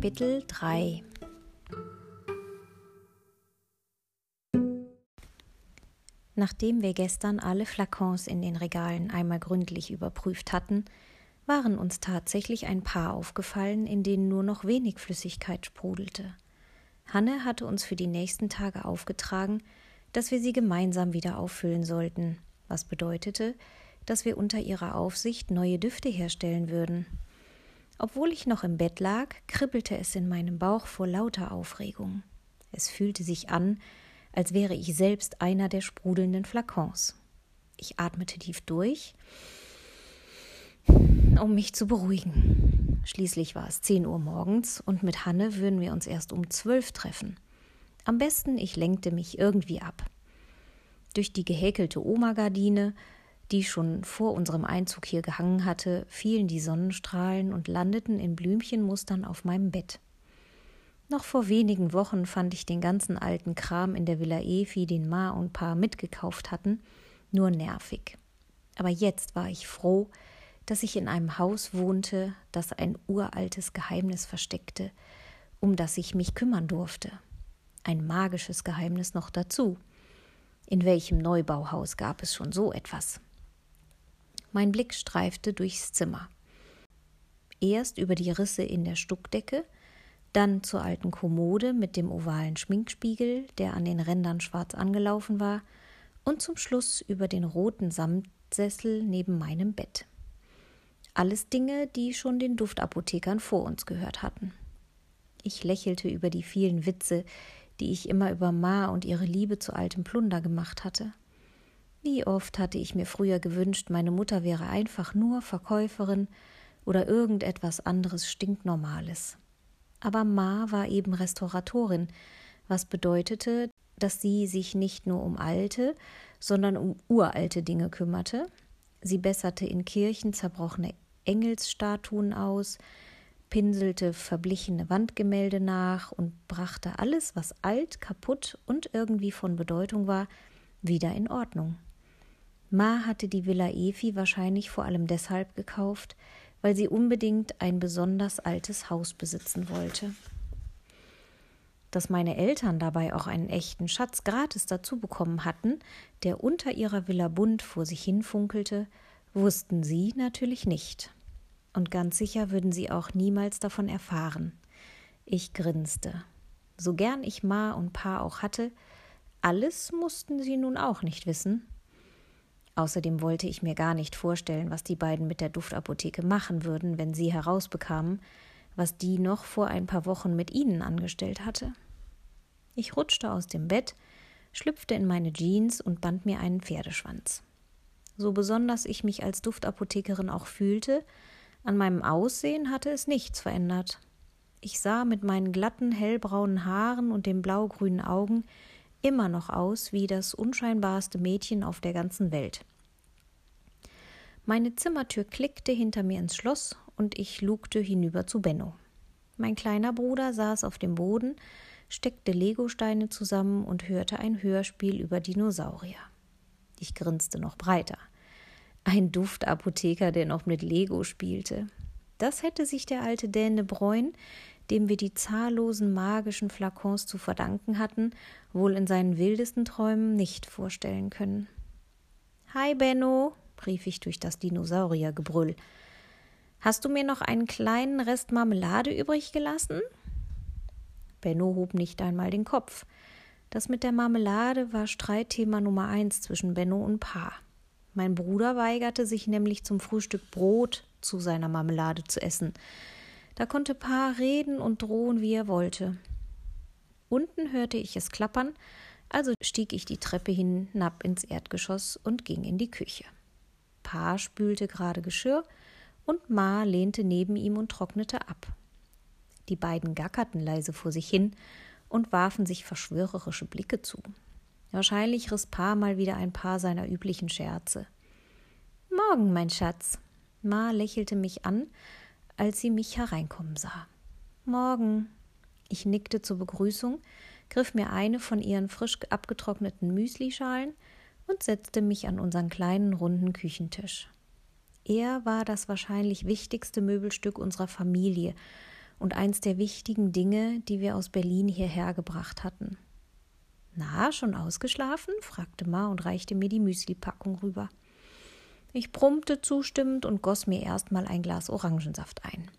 Kapitel 3 Nachdem wir gestern alle Flakons in den Regalen einmal gründlich überprüft hatten, waren uns tatsächlich ein paar aufgefallen, in denen nur noch wenig Flüssigkeit sprudelte. Hanne hatte uns für die nächsten Tage aufgetragen, dass wir sie gemeinsam wieder auffüllen sollten, was bedeutete, dass wir unter ihrer Aufsicht neue Düfte herstellen würden. Obwohl ich noch im Bett lag, kribbelte es in meinem Bauch vor lauter Aufregung. Es fühlte sich an, als wäre ich selbst einer der sprudelnden Flakons. Ich atmete tief durch, um mich zu beruhigen. Schließlich war es zehn Uhr morgens und mit Hanne würden wir uns erst um zwölf treffen. Am besten, ich lenkte mich irgendwie ab. Durch die gehäkelte Oma-Gardine die schon vor unserem Einzug hier gehangen hatte, fielen die Sonnenstrahlen und landeten in Blümchenmustern auf meinem Bett. Noch vor wenigen Wochen fand ich den ganzen alten Kram in der Villa Efi, den Ma und Pa mitgekauft hatten, nur nervig. Aber jetzt war ich froh, dass ich in einem Haus wohnte, das ein uraltes Geheimnis versteckte, um das ich mich kümmern durfte. Ein magisches Geheimnis noch dazu. In welchem Neubauhaus gab es schon so etwas? Mein Blick streifte durchs Zimmer. Erst über die Risse in der Stuckdecke, dann zur alten Kommode mit dem ovalen Schminkspiegel, der an den Rändern schwarz angelaufen war, und zum Schluss über den roten Samtsessel neben meinem Bett. Alles Dinge, die schon den Duftapothekern vor uns gehört hatten. Ich lächelte über die vielen Witze, die ich immer über Ma und ihre Liebe zu altem Plunder gemacht hatte. Wie oft hatte ich mir früher gewünscht, meine Mutter wäre einfach nur Verkäuferin oder irgendetwas anderes stinknormales. Aber Ma war eben Restauratorin, was bedeutete, dass sie sich nicht nur um alte, sondern um uralte Dinge kümmerte. Sie besserte in Kirchen zerbrochene Engelsstatuen aus, pinselte verblichene Wandgemälde nach und brachte alles, was alt, kaputt und irgendwie von Bedeutung war, wieder in Ordnung. Ma hatte die Villa Efi wahrscheinlich vor allem deshalb gekauft, weil sie unbedingt ein besonders altes Haus besitzen wollte. Dass meine Eltern dabei auch einen echten Schatz gratis dazu bekommen hatten, der unter ihrer Villa bunt vor sich hinfunkelte, wussten sie natürlich nicht. Und ganz sicher würden sie auch niemals davon erfahren. Ich grinste. So gern ich Ma und Pa auch hatte, alles mussten sie nun auch nicht wissen, Außerdem wollte ich mir gar nicht vorstellen, was die beiden mit der Duftapotheke machen würden, wenn sie herausbekamen, was die noch vor ein paar Wochen mit ihnen angestellt hatte. Ich rutschte aus dem Bett, schlüpfte in meine Jeans und band mir einen Pferdeschwanz. So besonders ich mich als Duftapothekerin auch fühlte, an meinem Aussehen hatte es nichts verändert. Ich sah mit meinen glatten, hellbraunen Haaren und den blaugrünen Augen immer noch aus wie das unscheinbarste Mädchen auf der ganzen Welt. Meine Zimmertür klickte hinter mir ins Schloss und ich lugte hinüber zu Benno. Mein kleiner Bruder saß auf dem Boden, steckte Legosteine zusammen und hörte ein Hörspiel über Dinosaurier. Ich grinste noch breiter. Ein Duftapotheker, der noch mit Lego spielte. Das hätte sich der alte Däne Bräun dem wir die zahllosen magischen Flakons zu verdanken hatten, wohl in seinen wildesten Träumen nicht vorstellen können. Hi, Benno, rief ich durch das Dinosauriergebrüll. Hast du mir noch einen kleinen Rest Marmelade übrig gelassen? Benno hob nicht einmal den Kopf. Das mit der Marmelade war Streitthema Nummer eins zwischen Benno und Pa. Mein Bruder weigerte sich nämlich zum Frühstück Brot zu seiner Marmelade zu essen. Da konnte Pa reden und drohen, wie er wollte. Unten hörte ich es klappern, also stieg ich die Treppe hinab ins Erdgeschoss und ging in die Küche. Pa spülte gerade Geschirr und Ma lehnte neben ihm und trocknete ab. Die beiden gackerten leise vor sich hin und warfen sich verschwörerische Blicke zu. Wahrscheinlich riss Pa mal wieder ein paar seiner üblichen Scherze. Morgen, mein Schatz. Ma lächelte mich an als sie mich hereinkommen sah. Morgen. Ich nickte zur Begrüßung, griff mir eine von ihren frisch abgetrockneten Müslischalen und setzte mich an unseren kleinen runden Küchentisch. Er war das wahrscheinlich wichtigste Möbelstück unserer Familie und eins der wichtigen Dinge, die wir aus Berlin hierher gebracht hatten. Na, schon ausgeschlafen? fragte Ma und reichte mir die Müsli-Packung rüber. Ich brummte zustimmend und goss mir erstmal ein Glas Orangensaft ein.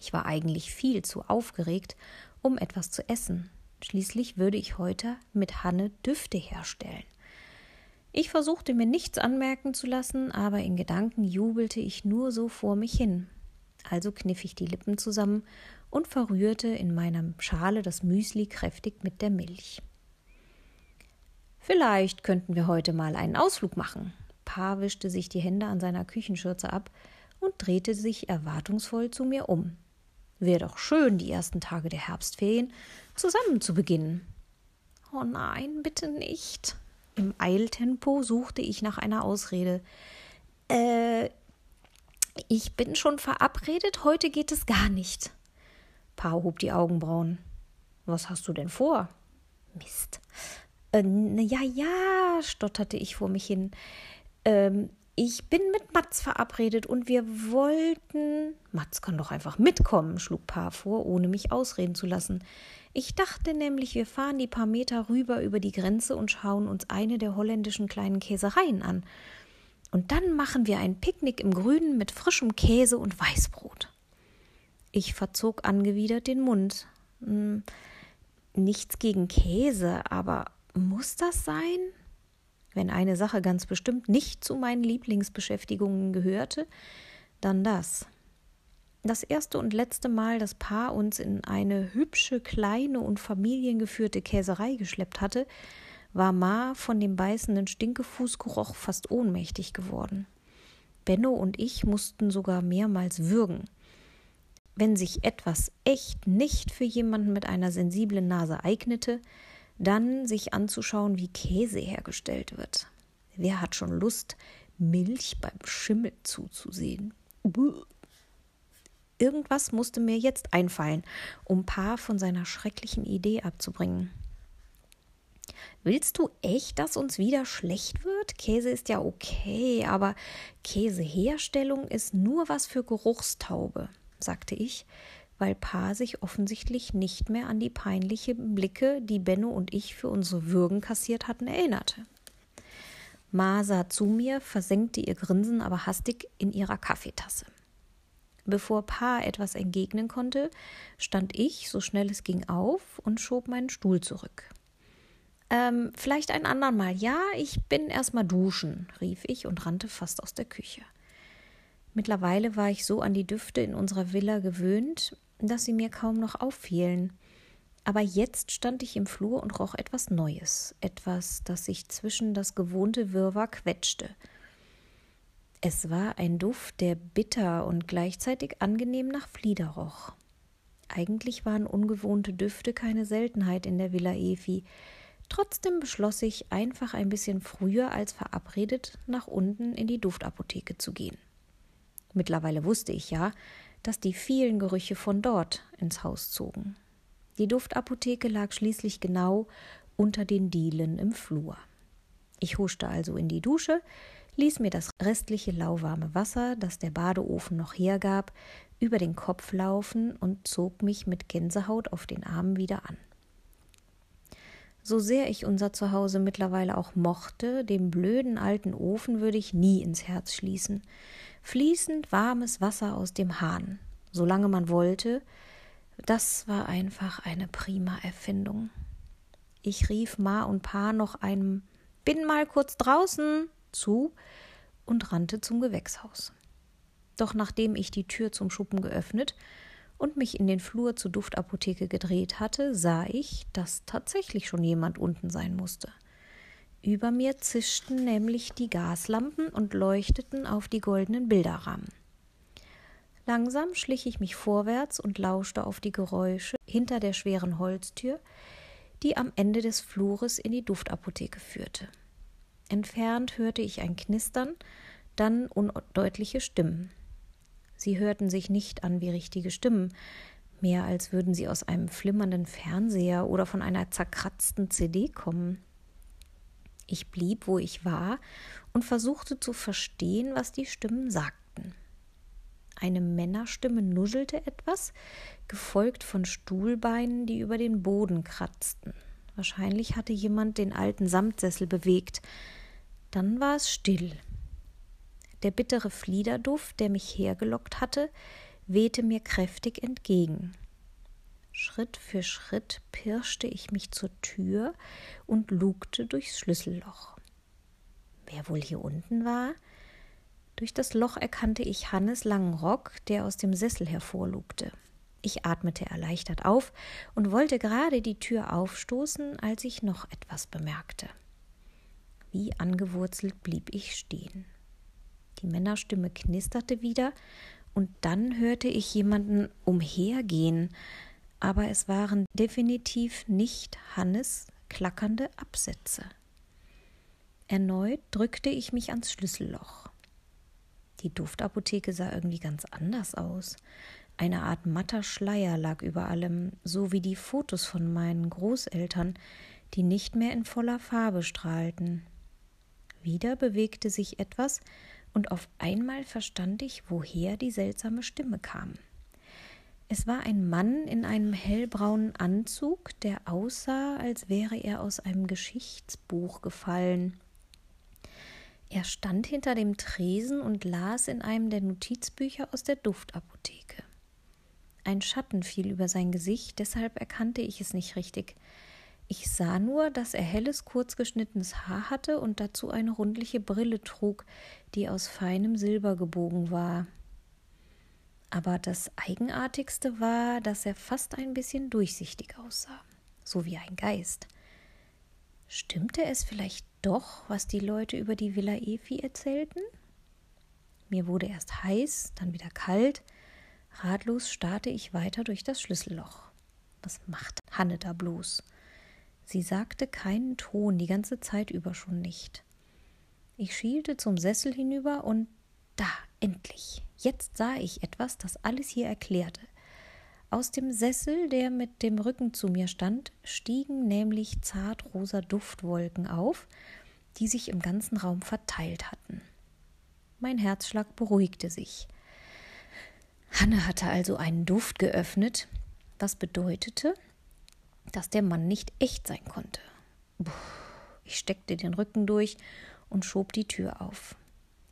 Ich war eigentlich viel zu aufgeregt, um etwas zu essen. Schließlich würde ich heute mit Hanne Düfte herstellen. Ich versuchte mir nichts anmerken zu lassen, aber in Gedanken jubelte ich nur so vor mich hin. Also kniff ich die Lippen zusammen und verrührte in meiner Schale das Müsli kräftig mit der Milch. Vielleicht könnten wir heute mal einen Ausflug machen. Pa wischte sich die Hände an seiner Küchenschürze ab und drehte sich erwartungsvoll zu mir um. Wäre doch schön, die ersten Tage der Herbstferien zusammen zu beginnen. Oh nein, bitte nicht, im Eiltempo suchte ich nach einer Ausrede. Äh, ich bin schon verabredet, heute geht es gar nicht. Pa hob die Augenbrauen. Was hast du denn vor? Mist. Äh, ja, ja, stotterte ich vor mich hin. Ähm, ich bin mit Mats verabredet und wir wollten. Mats kann doch einfach mitkommen, schlug Pa vor, ohne mich ausreden zu lassen. Ich dachte nämlich, wir fahren die paar Meter rüber über die Grenze und schauen uns eine der holländischen kleinen Käsereien an. Und dann machen wir ein Picknick im Grünen mit frischem Käse und Weißbrot. Ich verzog angewidert den Mund. Hm, nichts gegen Käse, aber muss das sein? Wenn eine Sache ganz bestimmt nicht zu meinen Lieblingsbeschäftigungen gehörte, dann das. Das erste und letzte Mal das Paar uns in eine hübsche, kleine und familiengeführte Käserei geschleppt hatte, war Ma von dem beißenden Stinkefußgeruch fast ohnmächtig geworden. Benno und ich mussten sogar mehrmals würgen. Wenn sich etwas echt nicht für jemanden mit einer sensiblen Nase eignete, dann sich anzuschauen, wie Käse hergestellt wird. Wer hat schon Lust, Milch beim Schimmel zuzusehen? Buh. Irgendwas musste mir jetzt einfallen, um Pa von seiner schrecklichen Idee abzubringen. Willst du echt, dass uns wieder schlecht wird? Käse ist ja okay, aber Käseherstellung ist nur was für Geruchstaube, sagte ich, weil Pa sich offensichtlich nicht mehr an die peinlichen Blicke, die Benno und ich für unsere Würgen kassiert hatten, erinnerte. Ma sah zu mir, versenkte ihr Grinsen aber hastig in ihrer Kaffeetasse. Bevor Pa etwas entgegnen konnte, stand ich, so schnell es ging, auf und schob meinen Stuhl zurück. Ähm, vielleicht ein andermal. Ja, ich bin erstmal duschen, rief ich und rannte fast aus der Küche. Mittlerweile war ich so an die Düfte in unserer Villa gewöhnt, dass sie mir kaum noch auffielen. Aber jetzt stand ich im Flur und roch etwas Neues, etwas, das sich zwischen das gewohnte Wirrwarr quetschte – es war ein Duft, der bitter und gleichzeitig angenehm nach Flieder roch. Eigentlich waren ungewohnte Düfte keine Seltenheit in der Villa Efi. Trotzdem beschloss ich, einfach ein bisschen früher als verabredet nach unten in die Duftapotheke zu gehen. Mittlerweile wusste ich ja, dass die vielen Gerüche von dort ins Haus zogen. Die Duftapotheke lag schließlich genau unter den Dielen im Flur. Ich huschte also in die Dusche, ließ mir das restliche lauwarme Wasser, das der Badeofen noch hergab, über den Kopf laufen und zog mich mit Gänsehaut auf den Armen wieder an. So sehr ich unser Zuhause mittlerweile auch mochte, dem blöden alten Ofen würde ich nie ins Herz schließen. Fließend warmes Wasser aus dem Hahn, solange man wollte, das war einfach eine prima Erfindung. Ich rief Ma und Pa noch einem Bin mal kurz draußen zu und rannte zum Gewächshaus. Doch nachdem ich die Tür zum Schuppen geöffnet und mich in den Flur zur Duftapotheke gedreht hatte, sah ich, dass tatsächlich schon jemand unten sein musste. Über mir zischten nämlich die Gaslampen und leuchteten auf die goldenen Bilderrahmen. Langsam schlich ich mich vorwärts und lauschte auf die Geräusche hinter der schweren Holztür, die am Ende des Flures in die Duftapotheke führte. Entfernt hörte ich ein Knistern, dann undeutliche Stimmen. Sie hörten sich nicht an wie richtige Stimmen, mehr als würden sie aus einem flimmernden Fernseher oder von einer zerkratzten CD kommen. Ich blieb, wo ich war, und versuchte zu verstehen, was die Stimmen sagten. Eine Männerstimme nuschelte etwas, gefolgt von Stuhlbeinen, die über den Boden kratzten. Wahrscheinlich hatte jemand den alten Samtsessel bewegt. Dann war es still. Der bittere Fliederduft, der mich hergelockt hatte, wehte mir kräftig entgegen. Schritt für Schritt pirschte ich mich zur Tür und lugte durchs Schlüsselloch. Wer wohl hier unten war? Durch das Loch erkannte ich Hannes langen Rock, der aus dem Sessel hervorlugte. Ich atmete erleichtert auf und wollte gerade die Tür aufstoßen, als ich noch etwas bemerkte. Wie angewurzelt blieb ich stehen. Die Männerstimme knisterte wieder, und dann hörte ich jemanden umhergehen, aber es waren definitiv nicht Hannes klackernde Absätze. Erneut drückte ich mich ans Schlüsselloch. Die Duftapotheke sah irgendwie ganz anders aus. Eine Art matter Schleier lag über allem, so wie die Fotos von meinen Großeltern, die nicht mehr in voller Farbe strahlten. Wieder bewegte sich etwas, und auf einmal verstand ich, woher die seltsame Stimme kam. Es war ein Mann in einem hellbraunen Anzug, der aussah, als wäre er aus einem Geschichtsbuch gefallen. Er stand hinter dem Tresen und las in einem der Notizbücher aus der Duftapotheke. Ein Schatten fiel über sein Gesicht, deshalb erkannte ich es nicht richtig. Ich sah nur, dass er helles, kurzgeschnittenes Haar hatte und dazu eine rundliche Brille trug, die aus feinem Silber gebogen war. Aber das Eigenartigste war, dass er fast ein bisschen durchsichtig aussah, so wie ein Geist. Stimmte es vielleicht doch, was die Leute über die Villa Efi erzählten? Mir wurde erst heiß, dann wieder kalt. Ratlos starrte ich weiter durch das Schlüsselloch. Was macht Hanne da bloß? Sie sagte keinen Ton, die ganze Zeit über schon nicht. Ich schielte zum Sessel hinüber und da, endlich. Jetzt sah ich etwas, das alles hier erklärte. Aus dem Sessel, der mit dem Rücken zu mir stand, stiegen nämlich zartrosa Duftwolken auf, die sich im ganzen Raum verteilt hatten. Mein Herzschlag beruhigte sich. Hanne hatte also einen Duft geöffnet, was bedeutete, dass der Mann nicht echt sein konnte. Ich steckte den Rücken durch und schob die Tür auf.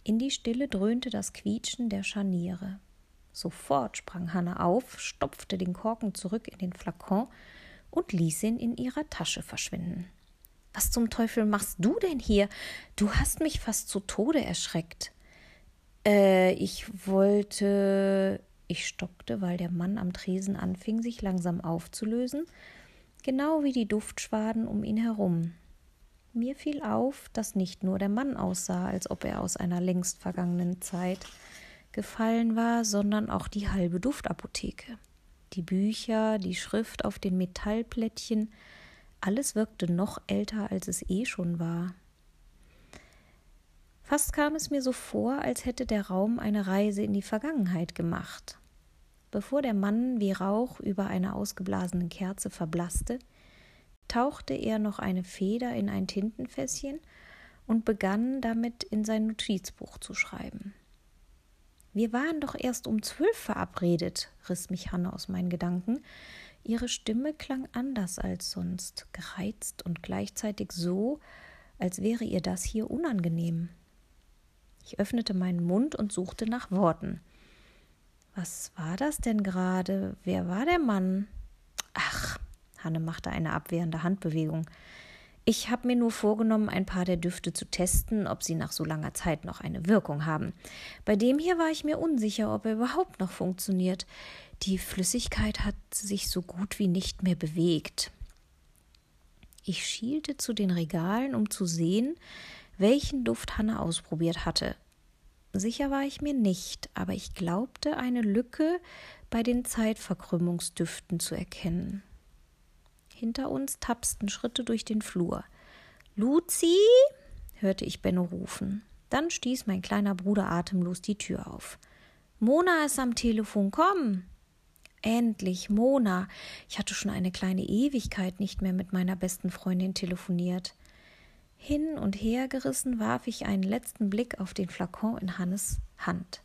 In die Stille dröhnte das Quietschen der Scharniere. Sofort sprang Hanne auf, stopfte den Korken zurück in den Flakon und ließ ihn in ihrer Tasche verschwinden. Was zum Teufel machst du denn hier? Du hast mich fast zu Tode erschreckt. Äh, ich wollte. Ich stockte, weil der Mann am Tresen anfing, sich langsam aufzulösen, genau wie die Duftschwaden um ihn herum. Mir fiel auf, dass nicht nur der Mann aussah, als ob er aus einer längst vergangenen Zeit gefallen war, sondern auch die halbe Duftapotheke. Die Bücher, die Schrift auf den Metallplättchen, alles wirkte noch älter, als es eh schon war. Fast kam es mir so vor, als hätte der Raum eine Reise in die Vergangenheit gemacht. Bevor der Mann wie Rauch über einer ausgeblasenen Kerze verblasste, tauchte er noch eine Feder in ein Tintenfässchen und begann damit in sein Notizbuch zu schreiben. Wir waren doch erst um zwölf verabredet, riss mich Hanne aus meinen Gedanken. Ihre Stimme klang anders als sonst, gereizt und gleichzeitig so, als wäre ihr das hier unangenehm. Ich öffnete meinen Mund und suchte nach Worten. Was war das denn gerade? Wer war der Mann? Ach, Hanne machte eine abwehrende Handbewegung. Ich habe mir nur vorgenommen, ein paar der Düfte zu testen, ob sie nach so langer Zeit noch eine Wirkung haben. Bei dem hier war ich mir unsicher, ob er überhaupt noch funktioniert. Die Flüssigkeit hat sich so gut wie nicht mehr bewegt. Ich schielte zu den Regalen, um zu sehen, welchen Duft Hanne ausprobiert hatte. Sicher war ich mir nicht, aber ich glaubte, eine Lücke bei den Zeitverkrümmungsdüften zu erkennen. Hinter uns tapsten Schritte durch den Flur. Luzi? hörte ich Benno rufen. Dann stieß mein kleiner Bruder atemlos die Tür auf. Mona ist am Telefon, komm! Endlich, Mona. Ich hatte schon eine kleine Ewigkeit nicht mehr mit meiner besten Freundin telefoniert. Hin und her gerissen warf ich einen letzten Blick auf den Flakon in Hannes Hand.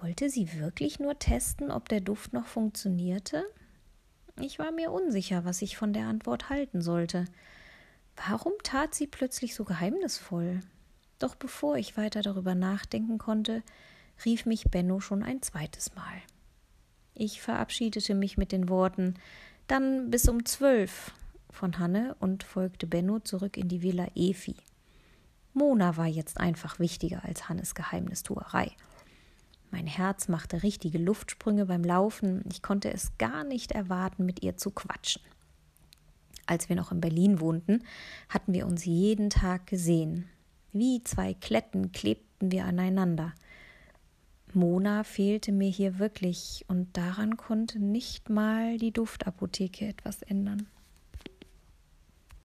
Wollte sie wirklich nur testen, ob der Duft noch funktionierte? Ich war mir unsicher, was ich von der Antwort halten sollte. Warum tat sie plötzlich so geheimnisvoll? Doch bevor ich weiter darüber nachdenken konnte, rief mich Benno schon ein zweites Mal. Ich verabschiedete mich mit den Worten Dann bis um zwölf von Hanne und folgte Benno zurück in die Villa Efi. Mona war jetzt einfach wichtiger als Hannes Geheimnistuerei. Mein Herz machte richtige Luftsprünge beim Laufen. Ich konnte es gar nicht erwarten, mit ihr zu quatschen. Als wir noch in Berlin wohnten, hatten wir uns jeden Tag gesehen. Wie zwei Kletten klebten wir aneinander. Mona fehlte mir hier wirklich, und daran konnte nicht mal die Duftapotheke etwas ändern.